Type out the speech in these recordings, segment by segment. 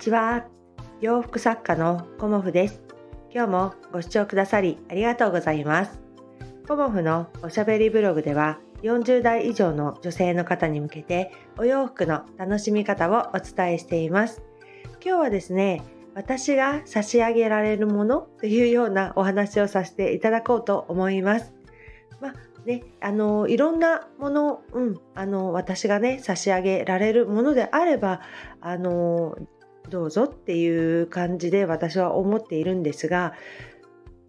ちは。洋服作家のコモフです。今日もご視聴くださりありがとうございます。コモフのおしゃべりブログでは40代以上の女性の方に向けてお洋服の楽しみ方をお伝えしています。今日はですね私が差し上げられるものというようなお話をさせていただこうと思います。まあね、あのいろんなもの、うん、あの私がね差し上げられるものであればあのどうぞっていう感じで私は思っているんですが、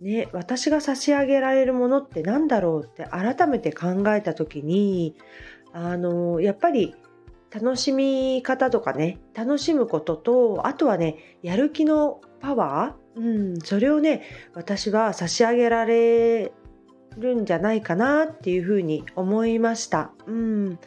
ね、私が差し上げられるものって何だろうって改めて考えた時にあのやっぱり楽しみ方とかね楽しむこととあとはねやる気のパワー、うん、それをね私は差し上げられるんじゃないかなっていうふうに思いました。うん、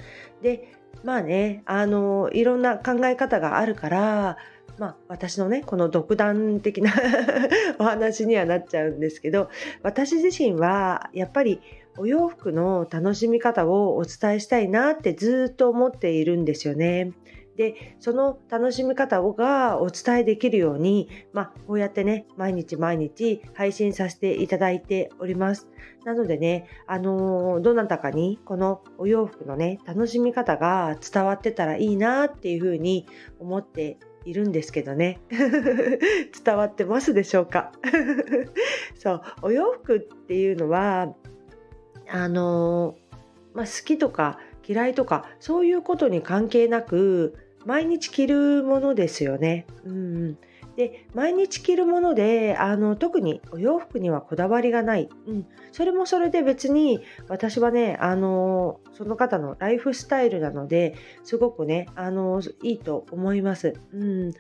でまあねあのいろんな考え方があるからまあ、私のねこの独断的な お話にはなっちゃうんですけど私自身はやっぱりお洋服の楽しみ方をお伝えしたいなってずっと思っているんですよね。でその楽しみ方がお伝えできるように、まあ、こうやってね毎日毎日配信させていただいておりますなのでねあのー、どなたかにこのお洋服のね楽しみ方が伝わってたらいいなっていうふうに思っているんですけどね。伝わってますでしょうか？そう。お洋服っていうのはあの、まあ、好きとか嫌いとかそういうことに関係なく毎日着るものですよね。うん、で毎日着るものであの特にお洋服にはこだわりがない、うん、それもそれで別に私はねあのその方のライフスタイルなのですごくねあのいいと思います。うん、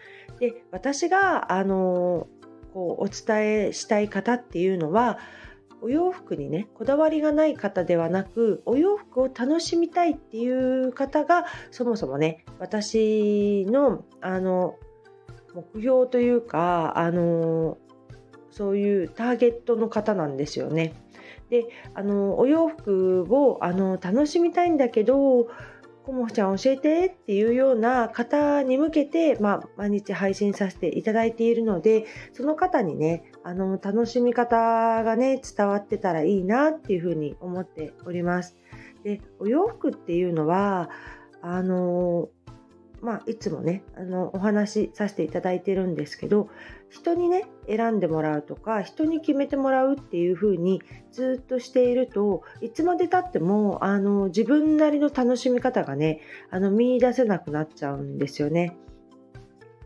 で私があのこうお伝えしたい方っていうのはお洋服にねこだわりがない方ではなくお洋服を楽しみたいっていう方がそもそもね私のあの目標というかあのそういうターゲットの方なんですよね。であのお洋服をあの楽しみたいんだけどコモフちゃん教えてっていうような方に向けて、まあ、毎日配信させていただいているのでその方にねあの楽しみ方がね伝わってたらいいなっていうふうに思っております。でお洋服っていうのはあのまあ、いつもねあのお話しさせていただいてるんですけど人にね選んでもらうとか人に決めてもらうっていう風にずっとしているといつまでたってもあの自分なりの楽しみ方がねあの見いだせなくなっちゃうんですよね。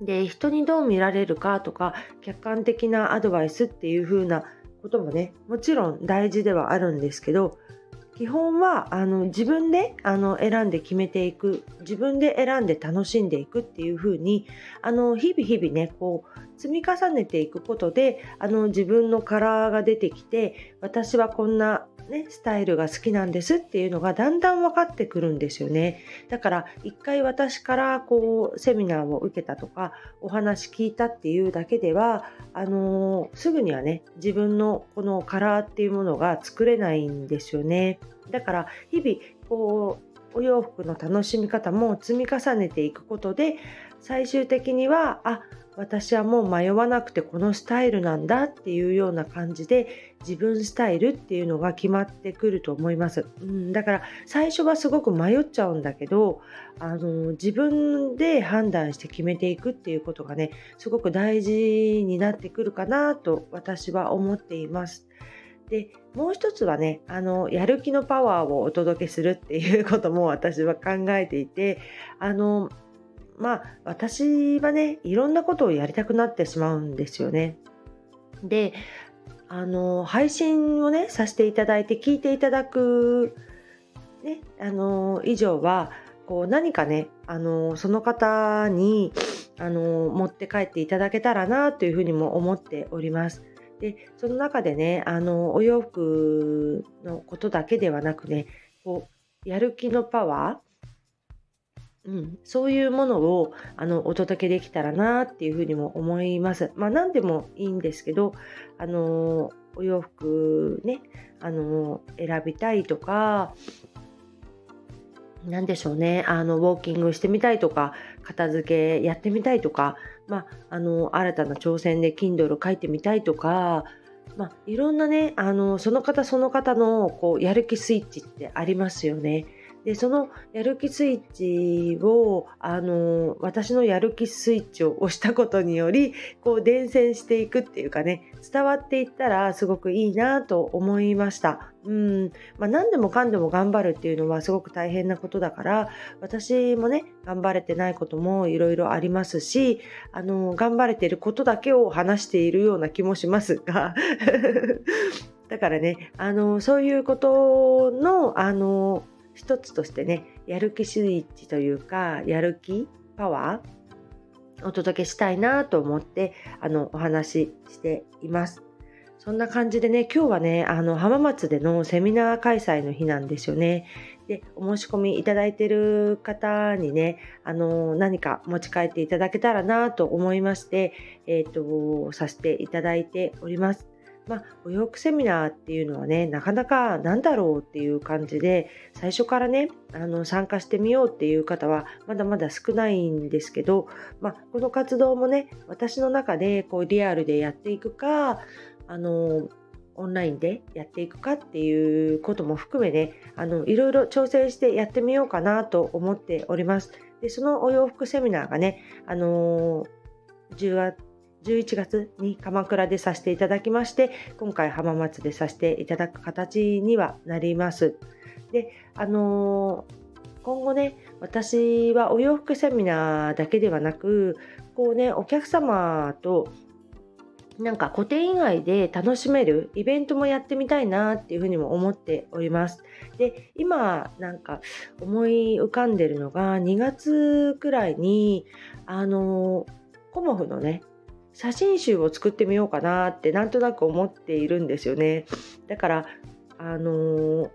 で人にどう見られるかとか客観的なアドバイスっていう風なこともねもちろん大事ではあるんですけど基本はあの自分であの選んで決めていく。自分で選んで楽しんでいくっていう風にあの日々日々ねこう積み重ねていくことであの自分のカラーが出てきて私はこんなね、スタイルが好きなんですっていうのがだんだん分かってくるんですよね。だから一回私からこうセミナーを受けたとかお話聞いたっていうだけではあのー、すぐにはね自分のこのカラーっていうものが作れないんですよね。だから日々こうお洋服の楽しみ方も積み重ねていくことで最終的にはあ私はもう迷わなくてこのスタイルなんだっていうような感じで自分スタイルっていうのが決まってくると思います、うん、だから最初はすごく迷っちゃうんだけどあの自分で判断して決めていくっていうことがねすごく大事になってくるかなと私は思っています。でもう一つはねあのやる気のパワーをお届けするっていうことも私は考えていてあのまあ私はねいろんなことをやりたくなってしまうんですよね。であの配信をねさせていただいて聞いていただく、ね、あの以上はこう何かねあのその方にあの持って帰っていただけたらなというふうにも思っております。でその中でねあのお洋服のことだけではなくねこうやる気のパワーうん、そういうものをあのお届けできたらなっていうふうにも思います。まあ何でもいいんですけど、あのお洋服ね、あの選びたいとか、何でしょうね、あのウォーキングしてみたいとか、片付けやってみたいとか、まあ、あの新たな挑戦で Kindle 書いてみたいとか、まあ、いろんなねあのその方その方のこうやる気スイッチってありますよね。でそのやる気スイッチをあの私のやる気スイッチを押したことによりこう伝染していくっていうかね伝わっていったらすごくいいなと思いました。うんまあ、何でもかんでも頑張るっていうのはすごく大変なことだから私もね頑張れてないこともいろいろありますしあの頑張れてることだけを話しているような気もしますが だからねあのそういうことのあの一つとしてねやる気スイッチというかやる気パワーお届けしたいなと思ってあのお話ししています。そんな感じでね、今日はね、あの浜松でのセミナー開催の日なんですよね。で、お申し込みいただいてる方にね、あの何か持ち帰っていただけたらなと思いまして、えっ、ー、と、させていただいております。まあ、お洋服セミナーっていうのはね、なかなかなんだろうっていう感じで、最初からね、あの参加してみようっていう方はまだまだ少ないんですけど、まあ、この活動もね、私の中でこうリアルでやっていくか、あの、オンラインでやっていくかっていうことも含めね、あの、いろいろ調整してやってみようかなと思っております。で、そのお洋服セミナーがね、あの10月11月に鎌倉でさせていただきまして今回浜松でさせていただく形にはなります。であのー、今後ね私はお洋服セミナーだけではなくこうねお客様となんか個展以外で楽しめるイベントもやってみたいなっていうふうにも思っております。で、今なんか思い浮かんでるのが2月くらいにあのコモフのね写真集を作ってみようかなってなんとなく思っているんですよね。だからあのー、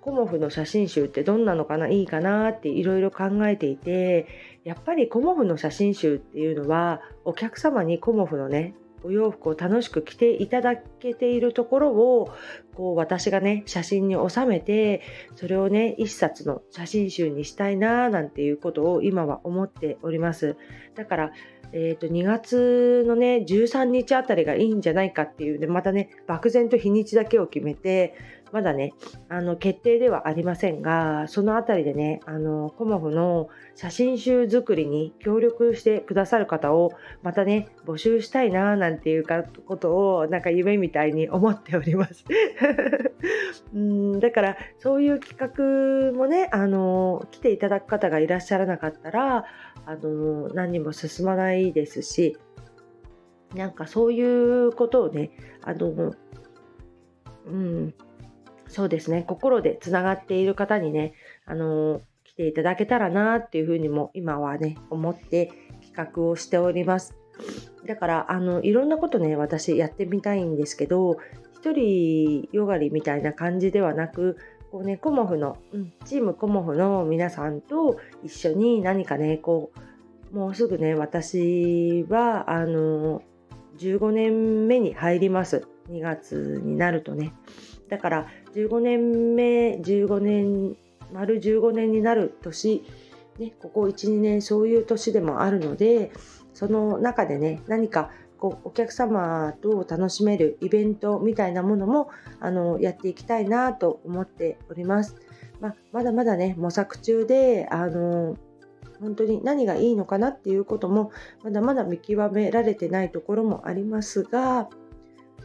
コモフの写真集ってどんなのかないいかなっていろいろ考えていてやっぱりコモフの写真集っていうのはお客様にコモフのねお洋服を楽しく着ていただけているところをこう私がね写真に収めてそれをね一冊の写真集にしたいななんていうことを今は思っておりますだからえー、と2月のね13日あたりがいいんじゃないかっていうでまたね漠然と日にちだけを決めてまだねあの決定ではありませんがそのあたりでねあのコモフの写真集作りに協力してくださる方をまたね募集したいななんていうことをなんか夢みたいに思っております。うんだからそういう企画もねあの来ていただく方がいらっしゃらなかったらあの何にも進まないですしなんかそういうことをねあのうんそうですね心でつながっている方にねあの来ていただけたらなっていうふうにも今はね思って企画をしております。だからあのいろんなことね私やってみたいんですけど一人よがりみたいな感じではなくこうね、コモフの、うん、チームコモフの皆さんと一緒に何かね、こう、もうすぐね、私は、あの、15年目に入ります。2月になるとね。だから、15年目、15年、丸15年になる年、ね、ここ1、2年そういう年でもあるので、その中でね、何かこうお客様と楽しめるイベントみたいなものもあのやっていきたいなと思っております。まあ、まだまだね模索中であの本当に何がいいのかなっていうこともまだまだ見極められてないところもありますが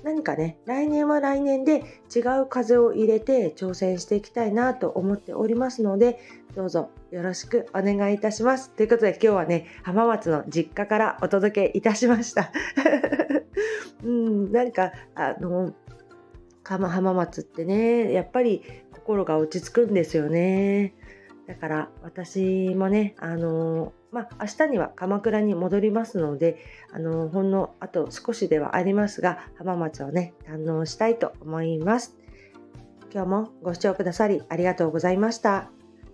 何かね来年は来年で違う風を入れて挑戦していきたいなと思っておりますのでどうぞよろしくお願いいたします。ということで今日はね浜松の実家からお届けいたしました。うん何かあの浜松ってねやっぱり心が落ち着くんですよね。だから私もねあのまあ、明日には鎌倉に戻りますので、あのほんのあと少しではありますが、浜松をね、堪能したいと思います。今日もご視聴くださりありがとうございました。